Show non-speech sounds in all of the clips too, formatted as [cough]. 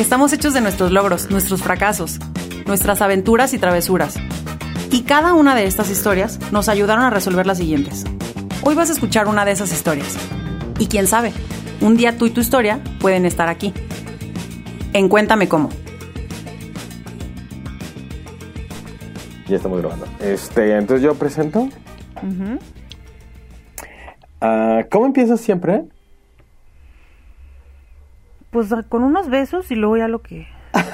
Estamos hechos de nuestros logros, nuestros fracasos, nuestras aventuras y travesuras. Y cada una de estas historias nos ayudaron a resolver las siguientes. Hoy vas a escuchar una de esas historias. Y quién sabe, un día tú y tu historia pueden estar aquí. En Cuéntame cómo. Ya estamos grabando. Este, entonces yo presento. Ah, ¿Cómo empiezas siempre? Pues con unos besos y luego ya lo que... [laughs]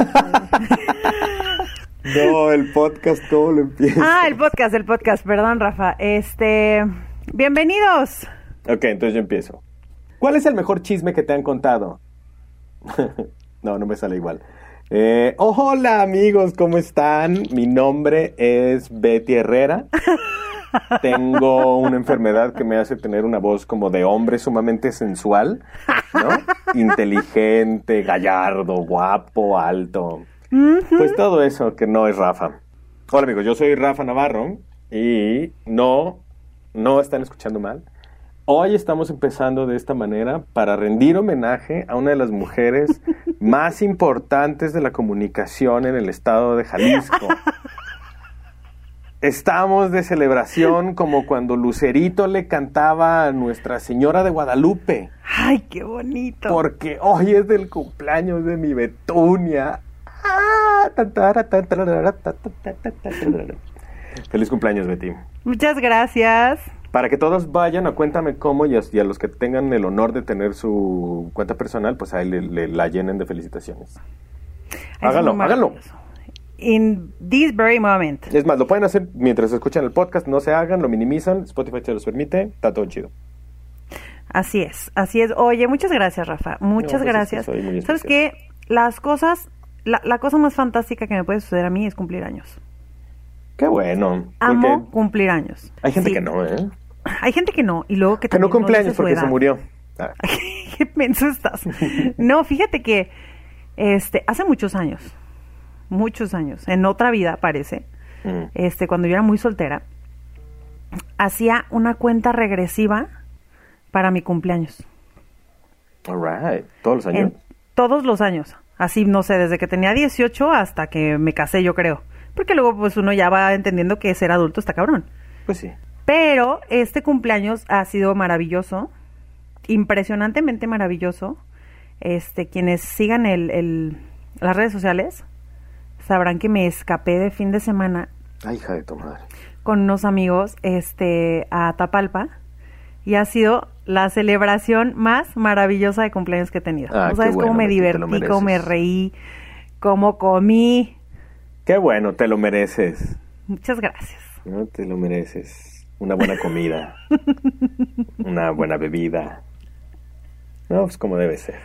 No, el podcast, ¿cómo lo empiezas? Ah, el podcast, el podcast, perdón Rafa. Este... Bienvenidos. Ok, entonces yo empiezo. ¿Cuál es el mejor chisme que te han contado? [laughs] no, no me sale igual. Eh, hola amigos, ¿cómo están? Mi nombre es Betty Herrera. [laughs] Tengo una enfermedad que me hace tener una voz como de hombre sumamente sensual, ¿no? [laughs] Inteligente, gallardo, guapo, alto. Pues todo eso que no es Rafa. Hola amigos, yo soy Rafa Navarro y no, no están escuchando mal. Hoy estamos empezando de esta manera para rendir homenaje a una de las mujeres [laughs] más importantes de la comunicación en el estado de Jalisco. [laughs] Estamos de celebración [laughs] como cuando Lucerito le cantaba a Nuestra Señora de Guadalupe. Ay, qué bonito. Porque hoy es del cumpleaños de mi Betunia. Ah, Feliz cumpleaños, Betty. Muchas gracias. Para que todos vayan a Cuéntame Cómo y a, y a los que tengan el honor de tener su cuenta personal, pues ahí le, le- la llenen de felicitaciones. Ay, háganlo. maravilloso. In this very moment. Es más, lo pueden hacer mientras escuchan el podcast, no se hagan, lo minimizan, Spotify se los permite, está todo chido. Así es, así es. Oye, muchas gracias, Rafa. Muchas pues es que gracias. ¿Sabes qué? Las cosas, la, la cosa más fantástica que me puede suceder a mí es cumplir años. Qué bueno. Amo porque cumplir años. hay gente Sí. que no, ¿eh? Hay gente que no, y luego que Que no cumple años porque se murió. [laughs] Ah, Qué menso estás. No, fíjate que este, hace muchos años, muchos años, en otra vida parece, mm. este, cuando yo era muy soltera, hacía una cuenta regresiva para mi cumpleaños. All right. Todos los años. En todos los años. Así, no sé, desde que tenía 18 hasta que me casé, yo creo. Porque luego, pues, uno ya va entendiendo que ser adulto está cabrón. Pues sí. Pero este cumpleaños ha sido maravilloso, impresionantemente maravilloso. Este, quienes sigan el, el- las redes sociales sabrán que me escapé de fin de semana Ay, hija de tu madre. con unos amigos este, a Tapalpa y ha sido la celebración más maravillosa de cumpleaños que he tenido. Ah, no qué sabes bueno, cómo me divertí, cómo me reí, cómo comí. Qué bueno, te lo mereces. Muchas gracias. ¿no? Te lo mereces. Una buena comida. [laughs] una buena bebida. No, pues como debe ser.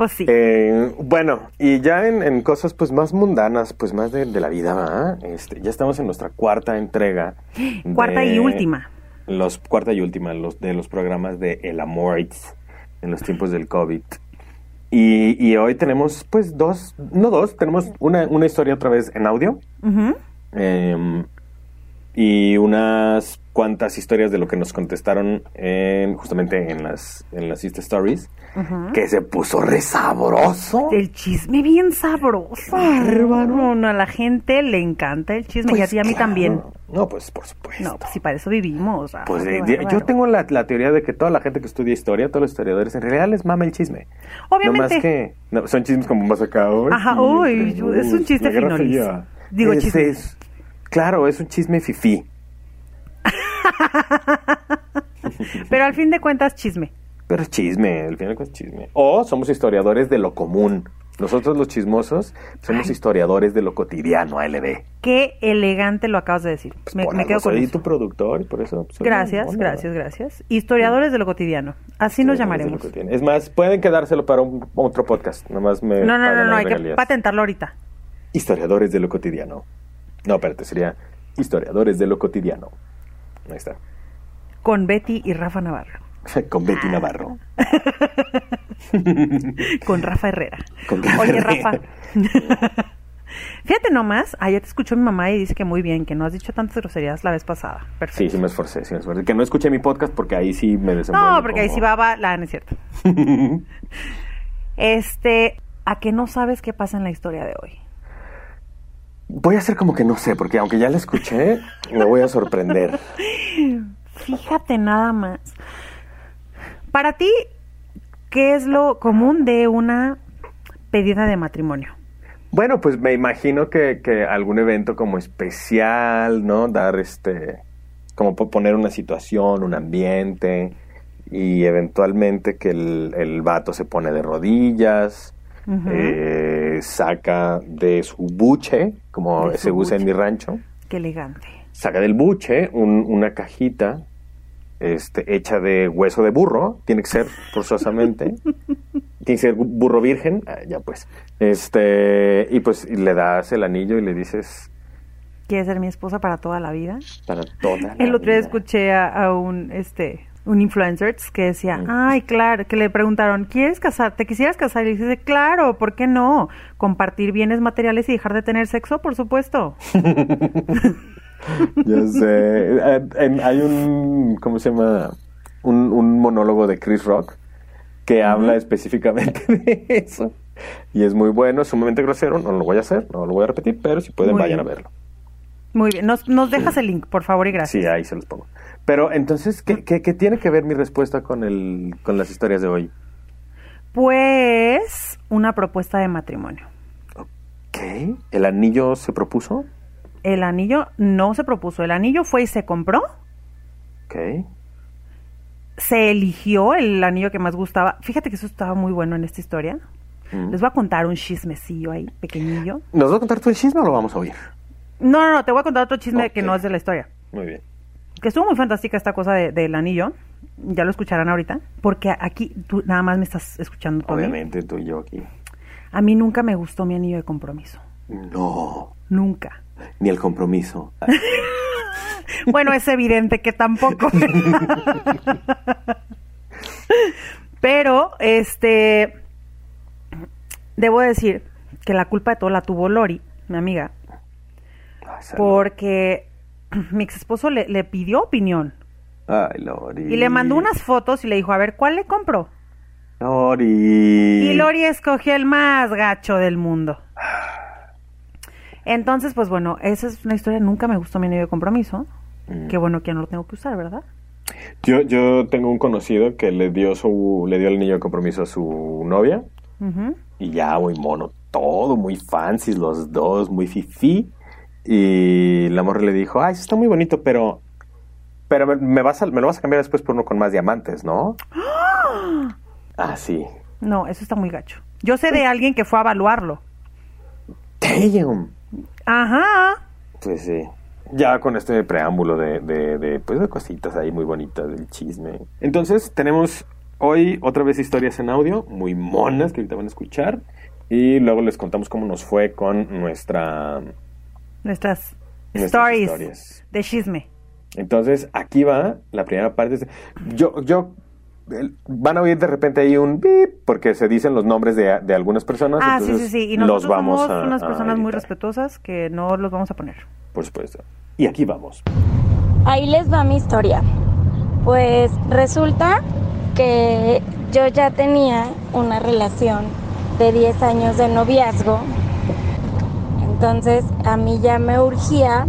Pues sí. Eh, bueno, y ya en, en cosas pues más mundanas, pues más de, de la vida. Este, ya estamos en nuestra cuarta entrega. [gasps] Cuarta y última. Los, cuarta y última, los de los programas de El Amor en los tiempos del COVID. Y, y hoy tenemos pues dos, no dos, tenemos una, una historia otra vez en audio. Eh, y unas cuantas historias de lo que nos contestaron en, justamente en las, en las Insta Stories, que se puso re sabroso. El chisme bien sabroso. bárbaro. No, no, a la gente le encanta el chisme y a Pues ti y a mí claro. también. No, pues por supuesto. No, pues si para eso vivimos. Rafa, Pues, eh, yo tengo la, la teoría de que toda la gente que estudia historia, todos los historiadores, en realidad les mama el chisme. Obviamente. No más que no, son chismes como más acá. "Ay, Ajá, uy, es un chiste. Fría". Digo, Es- chisme. es- claro, es un chisme fifí. [laughs] Pero al fin de cuentas, chisme. Pero es chisme, al final es chisme. O somos historiadores de lo común. Nosotros los chismosos somos historiadores de lo cotidiano, ALB. Qué elegante lo acabas de decir. Pues me, quedo con soy eso. tu productor y por eso... soy Gracias, gracias, gracias. Historiadores de lo cotidiano. Así nos de llamaremos. Es más, pueden quedárselo para un, otro podcast. Nomás me No, no, no, no, hay que patentarlo ahorita. historiadores de lo cotidiano. No, espérate, sería historiadores de lo cotidiano. Ahí está. Con Betty y Rafa Navarro. [laughs] Con Betty Navarro. [laughs] Con Rafa Herrera. Con Rafa Oye, Herrera. Rafa. [laughs] Fíjate nomás, ayer te escuchó mi mamá y dice que muy bien, que no has dicho tantas groserías la vez pasada. Perfecto. Sí, sí me esforcé, sí me esforcé. Que no escuché mi podcast porque ahí sí me desenvuelvo. No, porque ahí sí va, va, la no es cierto. Este, ¿a que no sabes qué pasa en la historia de hoy? Voy a hacer como que no sé, porque aunque ya la escuché, me voy a sorprender. [laughs] Fíjate nada más. Para ti, ¿qué es lo común de una pedida de matrimonio? Bueno, pues me imagino que, que algún evento como especial, ¿no? Dar este, como po- poner una situación, un ambiente, y eventualmente que el, el vato se pone de rodillas, eh, saca de su buche, como se usa en mi rancho, Qué elegante. saca del buche un- una cajita este, hecha de hueso de burro, tiene que ser forzosamente, [laughs] tiene que ser burro virgen, ah, ya pues, este, y pues y le das el anillo y le dices ¿Quieres ser mi esposa para toda la vida? para toda la El otro día vida". escuché a, a un este un influencer que decía, ay, claro, que le preguntaron, ¿quieres casar? ¿Te quisieras casar? Y dice, claro, ¿por qué no? Compartir bienes materiales y dejar de tener sexo, por supuesto. [laughs] Ya sé. Hay un, ¿cómo se llama? Un, un monólogo de Chris Rock que habla específicamente [laughs] de eso. Y es muy bueno, es sumamente grosero, no lo voy a hacer, no lo voy a repetir, pero si pueden Muy vayan bien. a verlo. Muy bien, nos, nos dejas el link, por favor y gracias. Sí, ahí se los pongo. Pero entonces, ¿qué, qué, qué tiene que ver mi respuesta con, el, con las historias de hoy? Pues una propuesta de matrimonio. ¿Qué? ¿El anillo se propuso? El anillo no se propuso, el anillo fue y se compró, Ok. se eligió el anillo que más gustaba. Fíjate que eso estaba muy bueno en esta historia. Mm. Les voy a contar un chismecillo ahí, pequeñillo. ¿Nos va a contar tú el chisme o lo vamos a oír? No, no, no, te voy a contar otro chisme que no es de la historia. Muy bien. Que estuvo muy fantástica esta cosa de- del anillo. Ya lo escucharán ahorita. Porque aquí tú nada más me estás escuchando mí. Obviamente tú y yo aquí. A mí nunca me gustó mi anillo de compromiso. No, Nunca. ni el compromiso. [laughs] Bueno, es evidente que tampoco. [laughs] Pero, este, debo decir que la culpa de todo la tuvo Lori, mi amiga, Ay, salud. porque [clears throat] mi ex esposo le, le pidió opinión Ay, Lori. y le mandó unas fotos y le dijo, a ver, ¿cuál le compro? Lori. Y Lori escogió el más gacho del mundo. Entonces, pues bueno, esa es una historia, nunca me gustó mi anillo de compromiso. Mm. Qué bueno que no lo tengo que usar, ¿verdad? Yo, yo tengo un conocido que le dio su, le dio el anillo de compromiso a su novia y ya muy mono, todo muy fancy los dos, muy fifi. Y la morra le dijo, ay, eso está muy bonito, pero, pero me, me vas a- me lo vas a cambiar después por uno con más diamantes, ¿no? ah, sí. No, eso está muy gacho. Yo sé de alguien que fue a evaluarlo. Damn. Ajá. Pues sí. Ya con este preámbulo de, de, de, pues de cositas ahí muy bonitas del chisme. Entonces tenemos hoy otra vez historias en audio, muy monas que ahorita van a escuchar. Y luego les contamos cómo nos fue con nuestra... Nuestras, Nuestras stories historias. de chisme. Entonces aquí va la primera parte. Yo, yo, van a oír de repente ahí un bip porque se dicen los nombres de, de algunas personas. Ah, sí, sí, sí. Y los nosotros vamos somos a- unas a personas muy respetuosas que no los vamos a poner. Por supuesto. Y aquí vamos. Ahí les va mi historia. Pues resulta que yo ya tenía una relación de 10 años de noviazgo. Entonces a mí ya me urgía,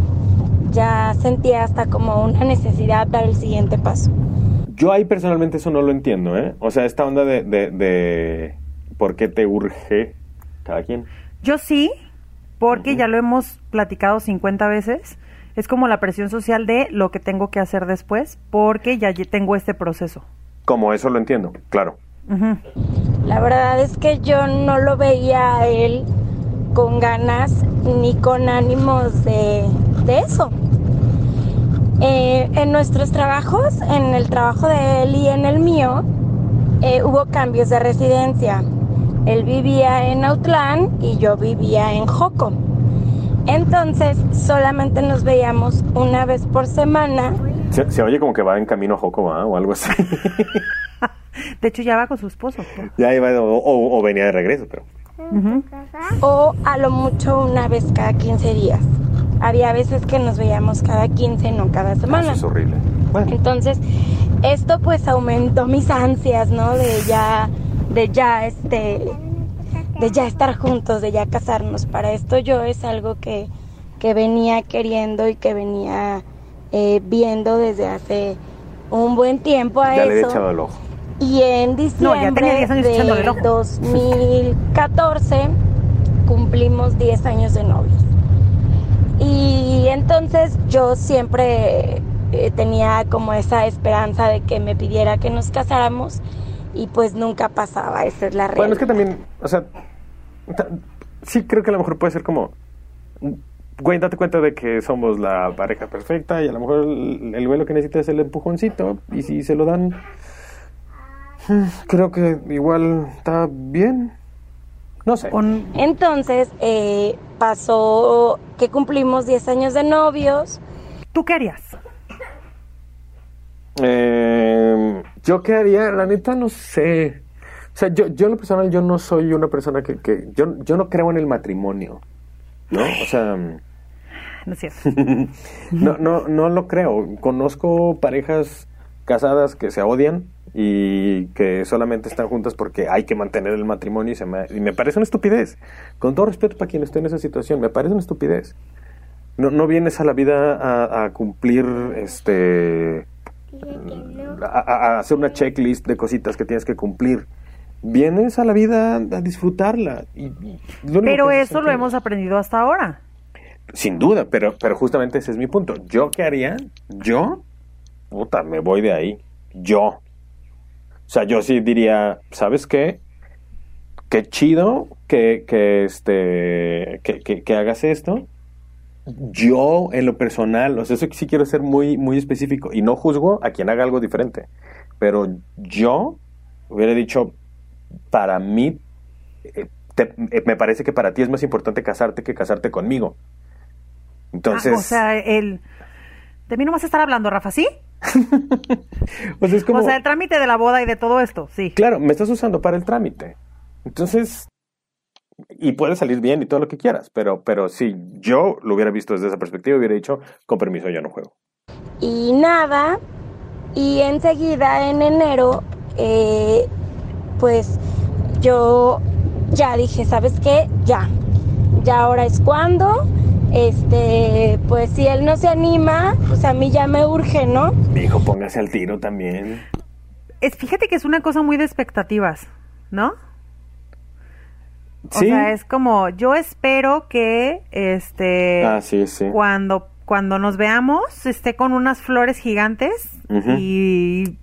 ya sentía hasta como una necesidad dar el siguiente paso. Yo ahí personalmente eso no lo entiendo, ¿eh? O sea, esta onda de, de, de por qué te urge cada quien. Yo sí, porque ya lo hemos platicado 50 veces. Es como la presión social de lo que tengo que hacer después, porque ya tengo este proceso. Como eso lo entiendo, claro. La verdad es que yo no lo veía a él con ganas ni con ánimos de, de eso. Eh, en nuestros trabajos, en el trabajo de él y en el mío, eh, hubo cambios de residencia. Él vivía en Autlán y yo vivía en Joco. Entonces solamente nos veíamos una vez por semana. Se, se oye como que va en camino a Joco. O algo así. [laughs] De hecho, ya va con su esposo. ya iba, o, o- o venía de regreso, pero... o a lo mucho una vez cada 15 días. Había veces que nos veíamos cada 15, no cada Eso semana. es horrible. Bueno, Entonces, esto pues aumentó mis ansias, ¿no? De ya, de ya, este, de ya estar juntos, de ya casarnos. Para esto yo es algo que, que venía queriendo y que venía eh, viendo desde hace un buen tiempo a ya le he eso. echado el ojo. Y en No, ya tenía diciembre 10 años echándole el de ojo. 2014 cumplimos 10 años de novios. Y entonces yo siempre eh, tenía como esa esperanza de que me pidiera que nos casáramos y pues nunca pasaba, esa es la realidad. Bueno, es que también, o sea, sí creo que a lo mejor puede ser como, güey, date cuenta de que somos la pareja perfecta y a lo mejor el, el güey lo que necesita es el empujoncito y si se lo dan, creo que igual está bien. No sé. Entonces eh, pasó que cumplimos 10 años de novios. ¿Tú qué harías? Eh, yo qué haría, la neta no sé. O sea, yo, yo en lo personal, yo no soy una persona que, que yo, yo no creo en el matrimonio, ¿no? O sea... [laughs] No es cierto. [laughs] No, no, no lo creo. Conozco parejas casadas que se odian y que solamente están juntas porque hay que mantener el matrimonio y, se me, y me parece una estupidez. Con todo respeto para quien esté en esa situación, me parece una estupidez. No, no vienes a la vida a, a cumplir, este, a, hacer una checklist de cositas que tienes que cumplir. Vienes a la vida a disfrutarla. Y, y lo único Pero eso lo hemos aprendido hasta ahora. Sin duda, pero, pero justamente ese es mi punto. ¿Yo qué haría? ¿Yo? Puta, me voy de ahí. Yo. O sea, yo sí diría, ¿sabes qué? Qué chido que, que, este, que, que- que hagas esto. Yo, en lo personal, o sea, eso sí quiero ser muy, muy específico. Y no juzgo a quien haga algo diferente. Pero yo hubiera dicho, para mí, eh, te- eh, me parece que para ti es más importante casarte que casarte conmigo. Entonces, Ah, o sea, el... De mí no vas a estar hablando, Rafa, ¿sí? [laughs] o sea, es como, O sea, el trámite de la boda y de todo esto, sí. claro, me estás usando para el trámite. Entonces, y puede salir bien y todo lo que quieras, pero, pero si yo lo hubiera visto desde esa perspectiva, hubiera dicho, con permiso, yo no juego. y nada. Y enseguida en enero, eh, pues yo ya dije, ¿sabes qué? Ya, ya ahora es cuando. Este, pues si él no se anima, pues a mí ya me urge, ¿no? Mi hijo, póngase al tiro también. Es, fíjate que es una cosa muy de expectativas, ¿no? O Sí. sea, es como, yo espero que, este, Ah, sí, sí. cuando, cuando nos veamos, esté con unas flores gigantes y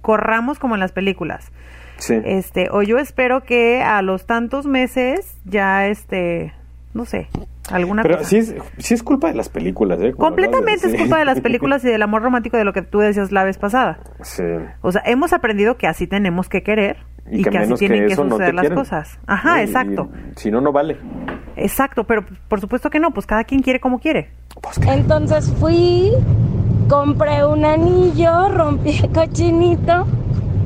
corramos como en las películas. Sí. Este, o yo espero que a los tantos meses ya, este, no sé, alguna Pero cosa. sí es, sí es culpa de las películas, ¿eh? Como Completamente es sí. culpa de las películas y del amor romántico de lo que tú decías la vez pasada. Sí. O sea, hemos aprendido que así tenemos que querer y, que, así tienen que, no suceder las quieren. cosas. Ajá, y exacto. Si no, no vale. Exacto, pero por supuesto que no, pues cada quien quiere como quiere. Pues, ¿qué? Entonces fui, compré un anillo, rompí el cochinito,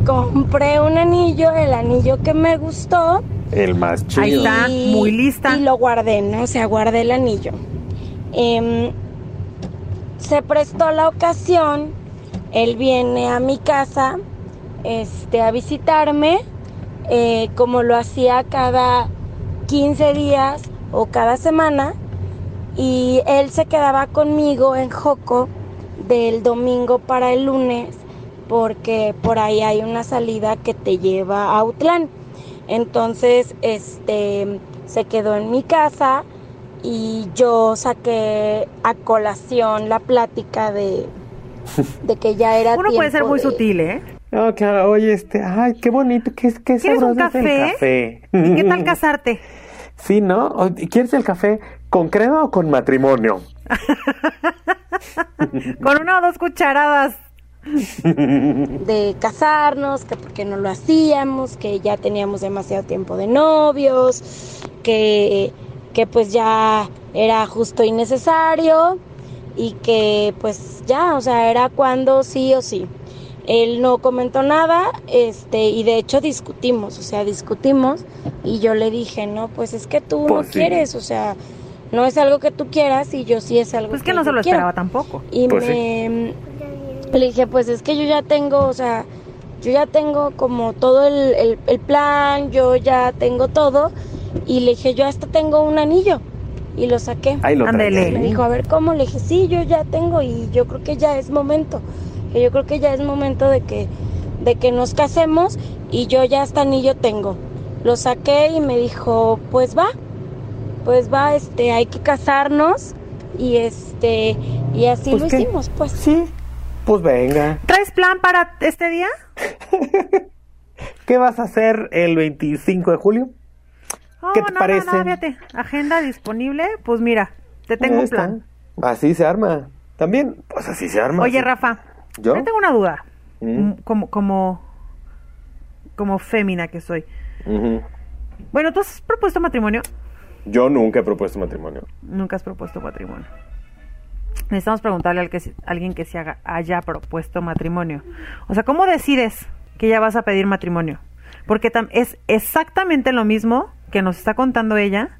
compré un anillo, el anillo que me gustó. El más chido. Ahí está. muy lista. Y lo guardé, ¿no? O sea, guardé el anillo. Em, se prestó la ocasión, él viene a mi casa este, a visitarme, eh, como lo hacía cada 15 días o cada semana, y él se quedaba conmigo en Joco del domingo para el lunes, porque por ahí hay una salida que te lleva a Autlán. Entonces, este, se quedó en mi casa y yo saqué a colación la plática de, [laughs] de que ya era Uno puede ser muy de- sutil, ¿eh? Ah, claro, oye, este, ay, qué bonito, qué, qué ¿Quieres un sabroso es el café? café. ¿Y qué tal casarte? [laughs] Sí, ¿no? ¿Quieres el café con crema o con matrimonio? [laughs] Con una o dos cucharadas [laughs] de casarnos, que porque no lo hacíamos, que ya teníamos demasiado tiempo de novios, que, que pues ya era justo y necesario y que pues ya, o sea, era cuando sí o sí. Él no comentó nada, este, y de hecho discutimos, o sea, discutimos, y yo le dije, no, pues es que tú Pues no sí. quieres, o sea, no es algo que tú quieras, y yo sí es algo Pues que no se lo quiero. esperaba tampoco. Y Pues me le dije, pues es que yo ya tengo, o sea, yo ya tengo como todo el, el- el plan, yo ya tengo todo. Y le dije, yo hasta tengo un anillo. Y lo saqué. Ahí lo. Me dijo, a ver cómo. Le dije, sí, yo ya tengo y yo creo que ya es momento. Que yo creo que ya es momento de que, de que nos casemos y yo ya hasta anillo tengo. Lo saqué y me dijo, pues va, pues va, este, hay que casarnos y este, y así Pues, lo ¿qué? hicimos, pues. Sí. Pues venga. ¿Traes plan para este día? [laughs] ¿Qué vas a hacer el 25 de julio? Oh, ¿Qué te no, parece? No, no, fíjate. Agenda disponible. Pues mira, te tengo un plan. Así se arma. También, pues así se arma. Oye. Rafa. ¿Yo? Tengo una duda. Mm. Mm, Como, como, como fémina que soy. Bueno, ¿tú has propuesto matrimonio? Yo nunca he propuesto matrimonio. Nunca has propuesto matrimonio. Necesitamos preguntarle al que, se- a alguien que se haga, haya propuesto matrimonio. O sea, ¿cómo decides que ya vas a pedir matrimonio? Porque es exactamente lo mismo que nos está contando ella.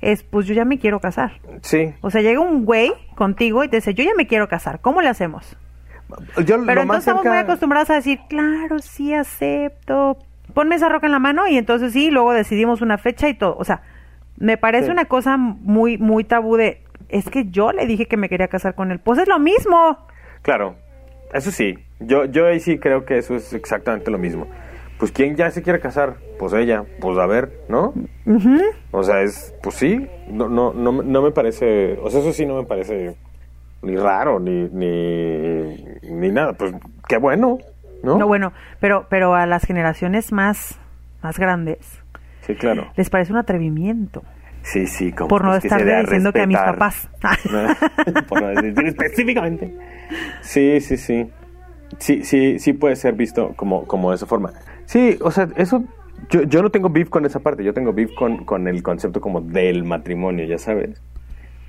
Es, pues yo ya me quiero casar. Sí. O sea, llega un güey contigo y te dice, yo ya me quiero casar. ¿Cómo le hacemos? Yo Pero lo entonces más estamos muy acostumbrados a decir, claro, sí acepto. Ponme esa roca en la mano y entonces sí, luego decidimos una fecha y todo. O sea, me parece Sí. una cosa muy, muy tabú de, es que yo le dije que me quería casar con él. Pues es lo mismo. Claro, eso sí. Yo, yo ahí sí creo que eso es exactamente lo mismo. Pues ¿quién ya se quiere casar? Pues ella. Pues a ver, ¿no? Ujú. O sea, es, pues sí. No, no, no, me- no me parece, o sea, eso sí no me parece ni raro, ni, ni, ni nada. Pues qué bueno, ¿no? No, bueno, pero, pero a las generaciones más, más grandes Sí, claro. les parece un atrevimiento. Sí, sí, como Por no pues, estarle diciendo que a mis papás. [laughs] Por no decir específicamente. Sí, sí, sí. Sí, sí, sí puede ser visto como, como de esa forma. Sí, o sea, eso... Yo, yo no tengo beef con esa parte, yo tengo beef con, con el concepto como del matrimonio, ya sabes.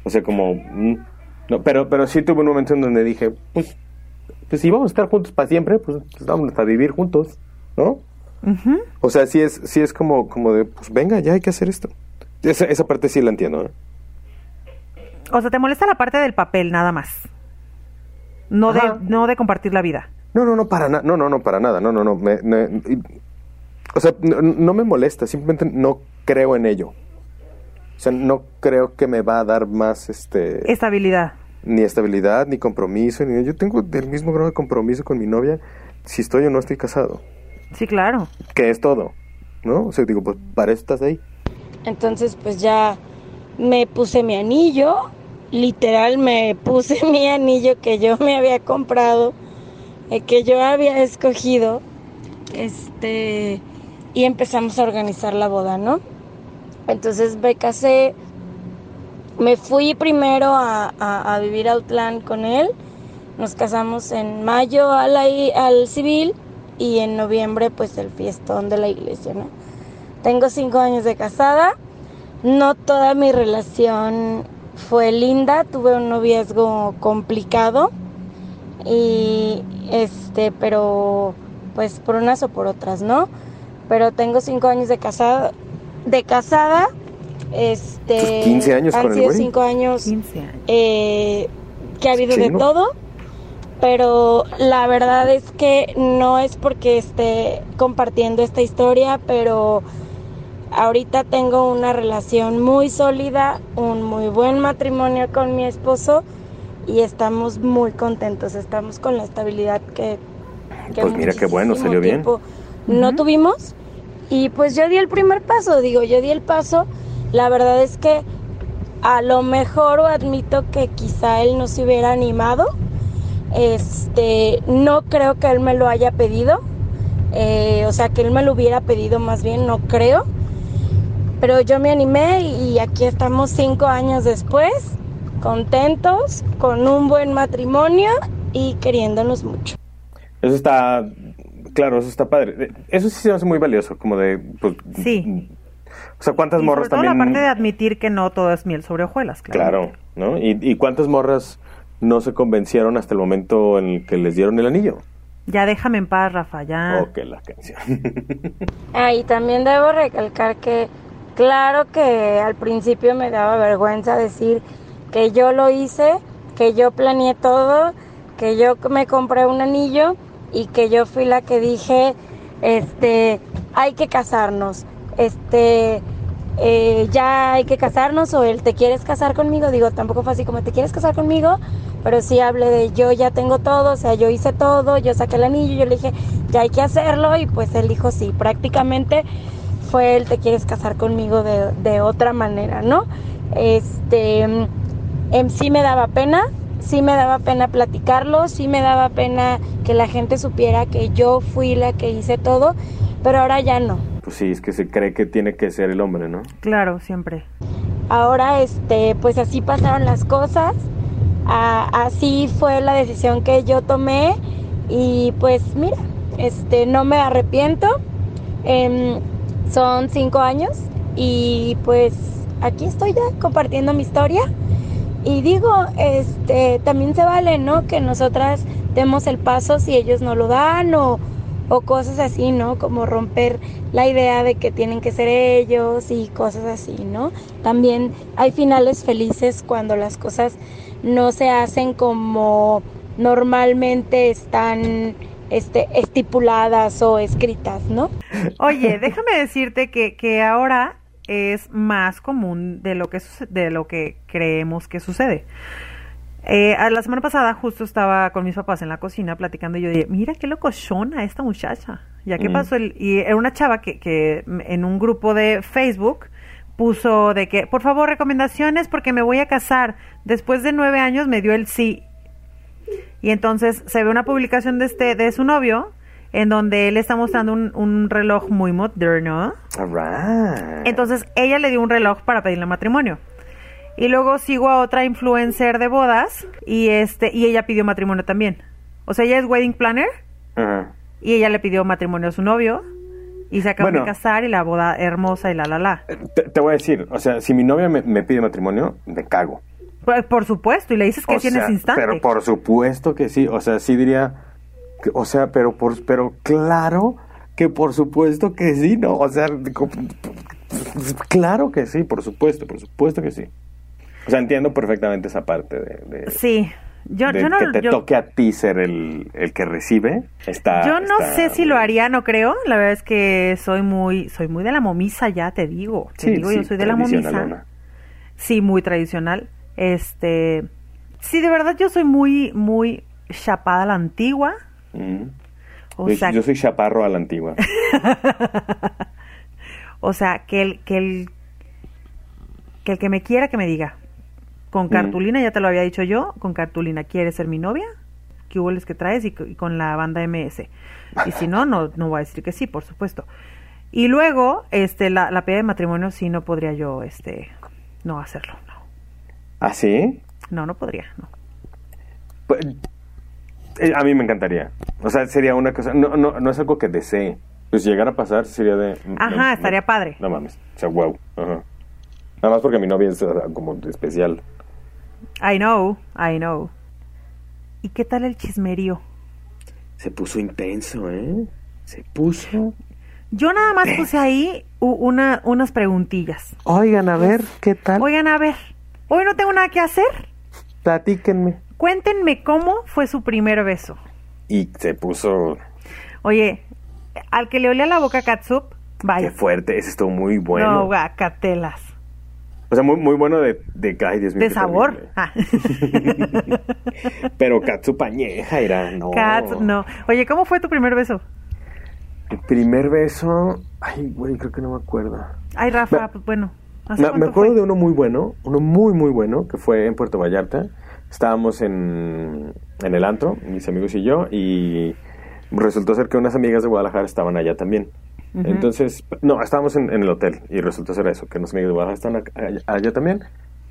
O sea, como... mm, no, pero, pero sí tuve un momento en donde dije, pues, pues si vamos a estar juntos para siempre, pues, pues vamos a vivir juntos, ¿no? O sea, sí es, sí es como, como de, pues venga, ya hay que hacer esto. Esa, esa parte sí la entiendo, ¿no? O sea, te molesta la parte del papel, nada más. No de, no de compartir la vida. No, no, no, para nada. No, no, no, para nada. No, no, no. Me, me- y- o sea, no, no me molesta. Simplemente no creo en ello. O sea, no creo que me va a dar más, este... Estabilidad. Ni estabilidad, ni compromiso. Ni, yo tengo el mismo grado de compromiso con mi novia si estoy o no estoy casado. Sí, claro. Que es todo. ¿No? O sea, digo, pues para eso estás ahí. Entonces pues ya me puse mi anillo, literal me puse [laughs] mi anillo que yo me había comprado, eh, que yo había escogido, este, y empezamos a organizar la boda, ¿no? Entonces me casé, me fui primero a, vivir a Outland con él, nos casamos en mayo a la i- al civil y en noviembre pues el fiestón de la iglesia, ¿no? Tengo cinco años de casada. No toda mi relación fue linda. Tuve un noviazgo complicado. Y este, pero pues por unas o por otras, ¿no? Pero tengo cinco años de casada. De casada. Este. Tus 15 años han con el sido güey. cinco años 15 años. eh, que ha habido de todo, pero la verdad es que no es porque esté compartiendo esta historia, pero ahorita tengo una relación muy sólida, un muy buen matrimonio con mi esposo y estamos muy contentos, estamos con la estabilidad que, que Pues mira qué bueno, salió bien. No tuvimos y pues yo di el primer paso, digo, yo di el paso, la verdad es que a lo mejor o admito que quizá él no se hubiera animado. Este, no creo que él me lo haya pedido. eh, o sea, que él me lo hubiera pedido más bien, no creo. Pero yo me animé y aquí estamos cinco años después, contentos, con un buen matrimonio y queriéndonos mucho. Eso está, claro, eso está padre. Eso sí se me hace muy valioso, como de, pues, Sí. O sea, ¿cuántas Y morras sobre todo también? la parte de admitir que no todo es miel sobre hojuelas, claro. Claro, ¿no? ¿Y, y cuántas morras no se convencieron hasta el momento en el que les dieron el anillo? Ya déjame en paz, Rafa, ya. Oh, que la canción. [laughs] Ah, y también debo recalcar que, claro que al principio me daba vergüenza decir que yo lo hice, que yo planeé todo, que yo me compré un anillo y que yo fui la que dije, este, hay que casarnos, este, eh, ya hay que casarnos o él, ¿te quieres casar conmigo? Digo, tampoco fue así como, ¿te quieres casar conmigo? Pero sí hablé de yo ya tengo todo, o sea, yo hice todo, yo saqué el anillo, yo le dije, ya hay que hacerlo y pues él dijo sí, prácticamente fue él, ¿te quieres casar conmigo de, de otra manera, no? Este, em, sí me daba pena, sí me daba pena platicarlo, sí me daba pena que la gente supiera que yo fui la que hice todo, pero ahora ya no. Pues sí, es que se cree que tiene que ser el hombre, ¿no? Claro, siempre. Ahora, este, pues así pasaron las cosas, así fue la decisión que yo tomé y pues mira, este, no me arrepiento. Em, son cinco años y pues aquí estoy ya compartiendo mi historia y digo, este, también se vale, ¿no? Que nosotras demos el paso si ellos no lo dan o, o cosas así, ¿no? Como romper la idea de que tienen que ser ellos y cosas así, ¿no? También hay finales felices cuando las cosas no se hacen como normalmente están este, estipuladas o escritas, ¿no? Oye, [laughs] déjame decirte que, que ahora es más común de lo que de lo que creemos que sucede. Eh, a la semana pasada justo estaba con mis papás en la cocina platicando y yo dije, mira qué locochona esta muchacha. Ya que Mm. pasó el, y era una chava que, que en un grupo de Facebook puso de que, por favor, recomendaciones porque me voy a casar. Después de nueve años me dio el sí. Y entonces se ve una publicación de este, de su novio, en donde él está mostrando un, un reloj muy moderno. Entonces ella le dio un reloj para pedirle matrimonio. Y luego sigo a otra influencer de bodas y este y ella pidió matrimonio también. O sea, ella es wedding planner y ella le pidió matrimonio a su novio y se acaban Bueno. de casar y la boda hermosa y la la la. Te, te voy a decir, o sea, si mi novia me, me pide matrimonio, me cago. Por, por supuesto, y le dices que O tienes sea, instante. Pero por supuesto que sí. O sea, sí diría. que- o sea, pero por, pero claro que por supuesto que sí, ¿no? O sea, claro que sí, por supuesto, por supuesto que sí. O sea, entiendo perfectamente esa parte de, de- Sí. Yo, de yo no, que te yo- toque a ti ser el, el que recibe. Está. Yo no está sé si lo haría, no creo. La verdad es que soy muy, soy muy de la momisa ya, te digo. Te Sí, digo, sí, yo soy de la momisa. Sí, muy tradicional. Este, sí, de verdad yo soy muy, muy chapada a la antigua. Mm. O yo, sea, yo soy chaparro a la antigua. [laughs] o sea, que el, que el, que el que me quiera que me diga. Con cartulina, ya te lo había dicho yo, con cartulina, ¿quieres ser mi novia? ¿Qué hubo que traes? Y, co- y con la banda MS. Y si no, no, no voy a decir que sí, por supuesto. Y luego, este, la, la pedida de matrimonio sí no podría yo, este, no hacerlo. ¿Ah, sí? No, no podría, no. Pues, eh, a mí me encantaría. O sea, sería una cosa. No, no, no es algo que desee. Pues si llegara a pasar, sería de. Ajá, no, estaría no, padre. No mames. O sea, wow. Ajá. Nada más porque mi novia es o sea, como especial. I know, I know. ¿Y qué tal el chismerío? Se puso intenso, ¿eh? Se puso. Yo nada más puse ahí una, unas preguntillas. Oigan, a ver, ¿qué tal? Oigan, a ver, hoy no tengo nada que hacer. Platíquenme. Cuéntenme cómo fue su primer beso. Y se puso. Oye, al que le olía la boca a Katsup, Qué vaya. fuerte. Ese estuvo muy bueno. No, gacatelas. O sea, muy, muy bueno de. de ay, Dios mío, De qué sabor. Ah. [laughs] Pero Katsu pañeja era, no. Katsup, no. Oye, ¿cómo fue tu primer beso? El primer beso. Ay, güey, creo que no me acuerdo. Ay, Rafa, pues bueno. ¿Hace Me, acuerdo fue? de uno muy bueno, uno muy, muy bueno, que fue en Puerto Vallarta. Estábamos en, en el antro, mis amigos y yo, y resultó ser que unas amigas de Guadalajara estaban allá también. Entonces, no, estábamos en, en el hotel y resultó ser eso, que unas amigas de Guadalajara estaban ac- allá, allá también.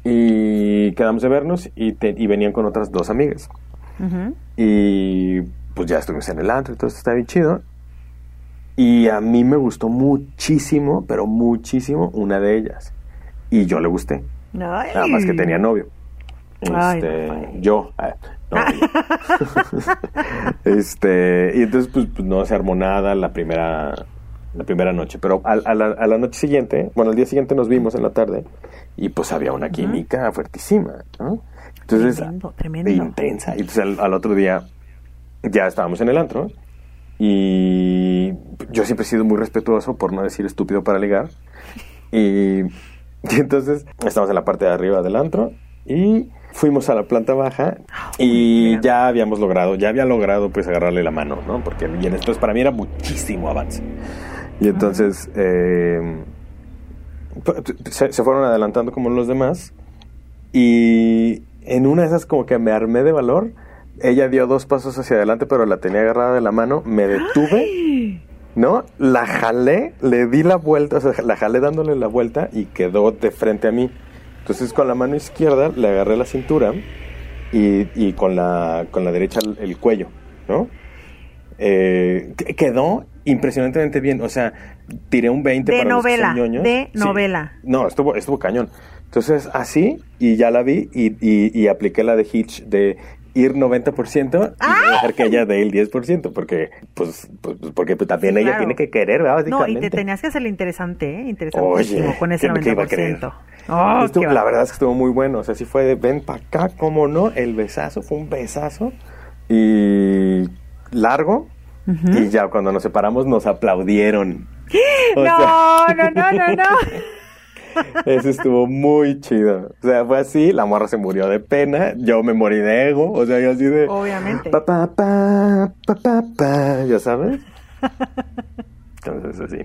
Y quedamos de vernos y, te- y venían con otras dos amigas. Y pues ya estuvimos en el antro, entonces está bien chido. Y a mí me gustó muchísimo, pero muchísimo una de ellas. Y yo le gusté. Ay. Nada más que tenía novio. Este, ay. yo. ah, no, [laughs] este, y entonces pues, pues, no se armó nada la primera la primera noche, pero a, a la, a la noche siguiente, bueno, al día siguiente nos vimos en la tarde y pues había una química fuertísima, ¿no? Entonces, Tremendo, tremendo. intensa. Y entonces al, al otro día ya estábamos en el antro y yo siempre he sido muy respetuoso, por no decir estúpido para ligar. Y, [laughs] y entonces estamos en la parte de arriba del antro y fuimos a la planta baja y bien. ya habíamos logrado, ya había logrado pues agarrarle la mano, ¿no? Porque y en esto para mí era muchísimo avance. Y entonces eh, se, se fueron adelantando como los demás y en una de esas como que me armé de valor. Ella dio dos pasos hacia adelante, pero la tenía agarrada de la mano. Me detuve, ¿no? La jalé, le di la vuelta, o sea, la jalé dándole la vuelta y quedó de frente a mí. Entonces con la mano izquierda le agarré la cintura y, y con, la, con la derecha el, el cuello, ¿no? Eh, que- quedó impresionantemente bien, o sea, tiré un 20 De para los que son novela, ñoños. de Sí. novela. No, estuvo, estuvo cañón. Entonces, así, y ya la vi, y, y, y apliqué la de Hitch de ir 90% y dejar que ella dé el 10%, porque, pues, pues, porque pues, también Sí, ella claro. tiene que querer, ¿verdad? No, y te tenías que hacer interesante, ¿eh? Interesantísimo Oye, con ese ¿qué- qué iba a querer? 90%. Oh, Estuvo- la verdad es que estuvo muy bueno. O sea, sí fue de ven para acá, cómo no. El besazo fue un besazo. Y largo. Y ya cuando nos separamos nos aplaudieron. [gasps] O No, sea, no, no, no, no. [laughs] Eso estuvo muy chido. O sea, fue así. La morra se murió de pena. Yo me morí de ego. O sea, yo así de. Obviamente. Pa, pa, pa, pa, pa, pa, ya sabes. Entonces, así.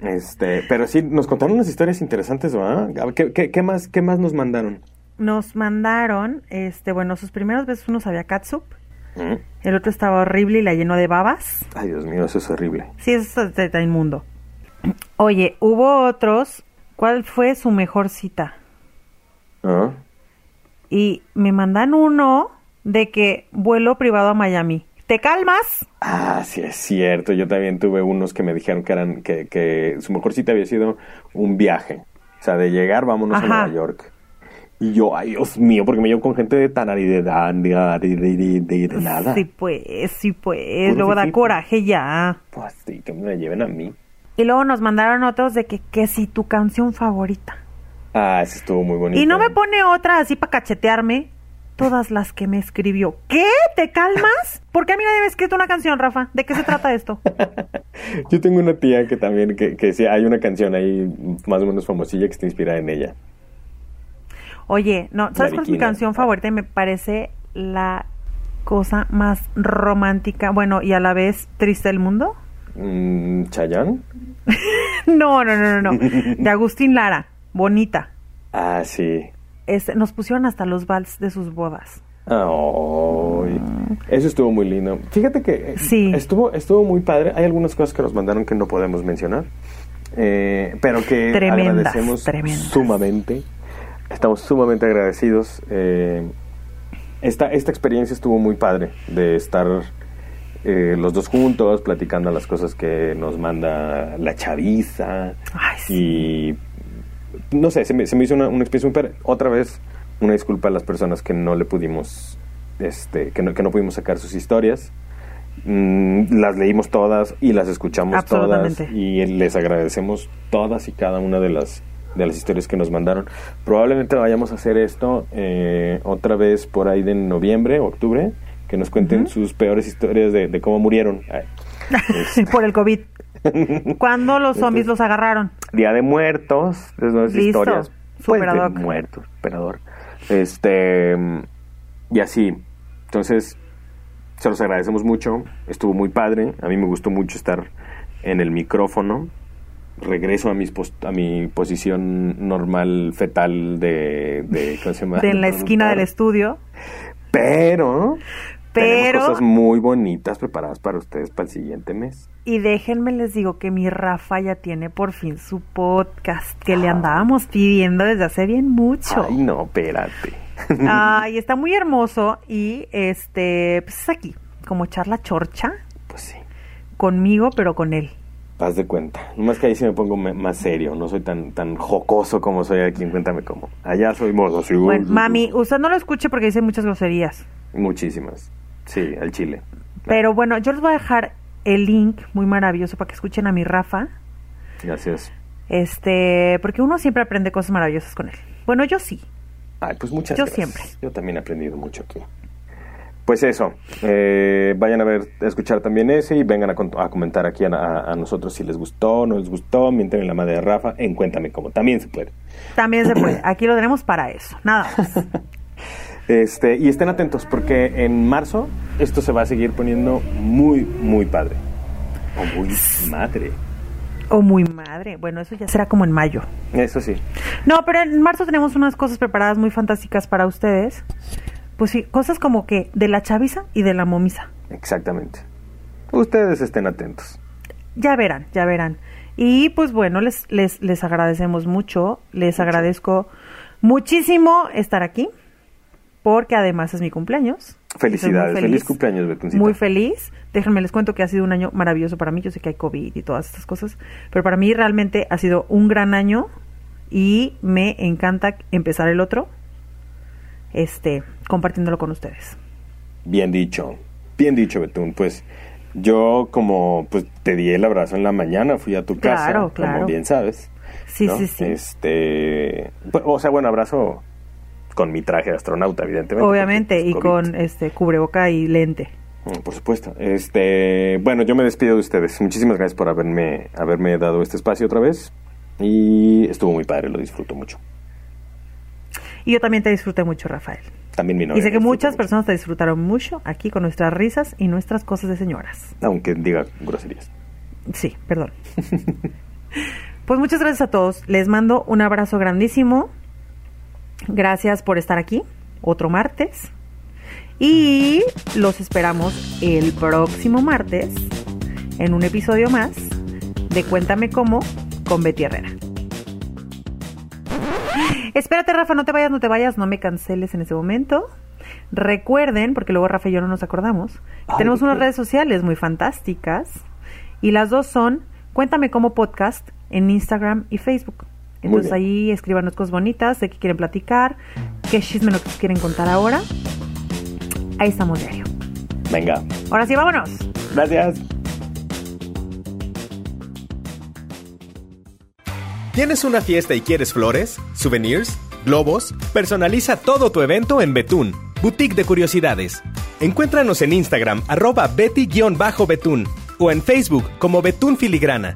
Este, pero sí, nos contaron unas historias interesantes, ¿verdad? ¿Qué, qué, qué más, ¿Qué más nos mandaron? Nos mandaron, este, bueno, sus primeros besos uno sabía catsup, ¿Mm? el otro estaba horrible y la llenó de babas. Ay, Dios mío, eso es horrible. Sí, eso está, está inmundo. Oye, hubo otros. ¿Cuál fue su mejor cita? ¿Ah? Y me mandan uno de que vuelo privado a Miami. ¿Te calmas? Ah, sí, es cierto. Yo también tuve unos que me dijeron que eran que, que su mejor cita había sido un viaje. O sea, de llegar, vámonos Ajá. a Nueva York. Y yo, ay, Dios mío, porque me llevo con gente de tan de, de, de, de, nada. Sí, pues, sí, pues. Puro Luego da fifí. coraje ya. Pues sí, que me lleven a mí. Y luego nos mandaron otros de que, que si tu canción favorita. Ah, ese estuvo muy bonito. Y no me pone otra así para cachetearme. Todas las que me escribió. ¿Qué? ¿Te calmas? [laughs] ¿Por qué a mí nadie me ha escrito una canción, Rafa? ¿De qué se trata esto? [laughs] Yo tengo una tía que también, que, que sí, hay una canción ahí más o menos famosilla que está inspirada en ella. Oye, no, ¿sabes cuál es mi canción favorita? Me parece la cosa más romántica, bueno, y a la vez triste del mundo. Mm, ¿Chayanne? [laughs] No, no, no, no, no. De Agustín Lara, bonita. Ah, sí. Nos pusieron hasta los vals de sus bodas. Ay, eso estuvo muy lindo. Fíjate que eh, Sí. estuvo, estuvo muy padre. Hay algunas cosas que nos mandaron que no podemos mencionar, eh, pero que Tremendas, agradecemos tremendas. sumamente. Estamos sumamente agradecidos. eh, esta, esta experiencia estuvo muy padre de estar eh, los dos juntos platicando las cosas que nos manda la chaviza. Ay, sí. Y no sé, se me, se me hizo una, una experiencia. Otra vez, una disculpa a las personas que no le pudimos, este, que no, que no pudimos sacar sus historias. Mm, las leímos todas y las escuchamos todas y les agradecemos todas y cada una de las de las historias que nos mandaron. Probablemente vayamos a hacer esto eh, otra vez por ahí de noviembre, octubre, que nos cuenten sus peores historias de, de cómo murieron. Ay, [laughs] es- Por el COVID. [laughs] ¿Cuándo los zombies los agarraron? Día de Muertos, es nuevas Listo. historias. Pues, de muertos, esperador. Este, y así. Entonces, se los agradecemos mucho. Estuvo muy padre. A mí me gustó mucho estar en el micrófono. Regreso a, mis pos- a mi posición normal fetal de, de ¿cómo se llama? De en la esquina del estudio. Pero, Pero- tenemos cosas muy bonitas preparadas para ustedes para el siguiente mes. Y déjenme les digo que mi Rafa ya tiene por fin su podcast que le andábamos pidiendo desde hace bien mucho. Ay, no, espérate. [laughs] Ay, está muy hermoso y este, pues es aquí, como echar la chorcha Pues sí. conmigo, pero con él. Haz de cuenta. Nomás que ahí sí me pongo más serio. No soy tan tan jocoso como soy aquí. en Cuéntame cómo. Allá soy modo. Bueno, mami, usted no lo escuche porque dice muchas groserías. Muchísimas. Sí, al chile. Pero bueno, yo les voy a dejar el link muy maravilloso para que escuchen a mi Rafa. Gracias. Este, porque uno siempre aprende cosas maravillosas con él. Bueno, yo sí. Ay, pues muchas Yo gracias. siempre. Yo también he aprendido mucho aquí. Pues eso, eh, vayan a ver, a escuchar también ese y vengan a, comentar aquí a, a- a nosotros si les gustó, no les gustó, mienten en la madre de Rafa, en Cuéntame Cómo, también se puede. También se puede. Aquí lo tenemos para eso. Nada más. [laughs] Este, y estén atentos porque en marzo esto se va a seguir poniendo muy, muy padre. O muy madre. O muy madre. Bueno, eso ya será como en mayo. Eso sí. No, pero en marzo tenemos unas cosas preparadas muy fantásticas para ustedes. Pues sí, cosas como que de la chaviza y de la momisa. Exactamente. Ustedes estén atentos. Ya verán, ya verán. Y pues bueno, les, les, les agradecemos mucho. Les agradezco muchísimo estar aquí. Porque además es mi cumpleaños. Felicidades, feliz cumpleaños, Betuncita. Muy feliz. Déjenme les cuento que ha sido un año maravilloso para mí. Yo sé que hay COVID y todas estas cosas. Pero para mí realmente ha sido un gran año. Y me encanta empezar el otro. Este, compartiéndolo con ustedes. Bien dicho, bien dicho, Betún. Pues yo como pues te di el abrazo en la mañana, fui a tu casa, Claro, claro. como bien sabes. Sí, ¿no? sí, sí. Este, pues, o sea, bueno, abrazo con mi traje de astronauta, evidentemente. Obviamente, porque, y pues, con este cubreboca y lente. Mm, Por supuesto. Este, bueno, yo me despido de ustedes. Muchísimas gracias por haberme, haberme dado este espacio otra vez. Y estuvo muy padre, lo disfruto mucho. Y yo también te disfruté mucho, Rafael. También mi novia y sé que muchas mucho, personas te disfrutaron mucho aquí con nuestras risas y nuestras cosas de señoras. Aunque diga groserías. Sí, perdón. [laughs] pues muchas gracias a todos. Les mando un abrazo grandísimo. Gracias por estar aquí otro martes. Y los esperamos el próximo martes en un episodio más de Cuéntame cómo con Betty Herrera. Espérate, Rafa, no te vayas, no te vayas, no me canceles en ese momento. Recuerden, porque luego Rafa y yo no nos acordamos, que Ay, tenemos ¿qué unas redes sociales muy fantásticas y las dos son Cuéntame como podcast en Instagram y Facebook. Entonces ahí escríbanos cosas bonitas de qué quieren platicar, qué chisme nos quieren contar ahora. Ahí estamos diario. Venga. Ahora sí, vámonos. Gracias. ¿Tienes una fiesta y quieres flores, souvenirs, globos? Personaliza todo tu evento en Betún, Boutique de Curiosidades. Encuéntranos en Instagram, arroba betty-betún, o en Facebook como Betún Filigrana.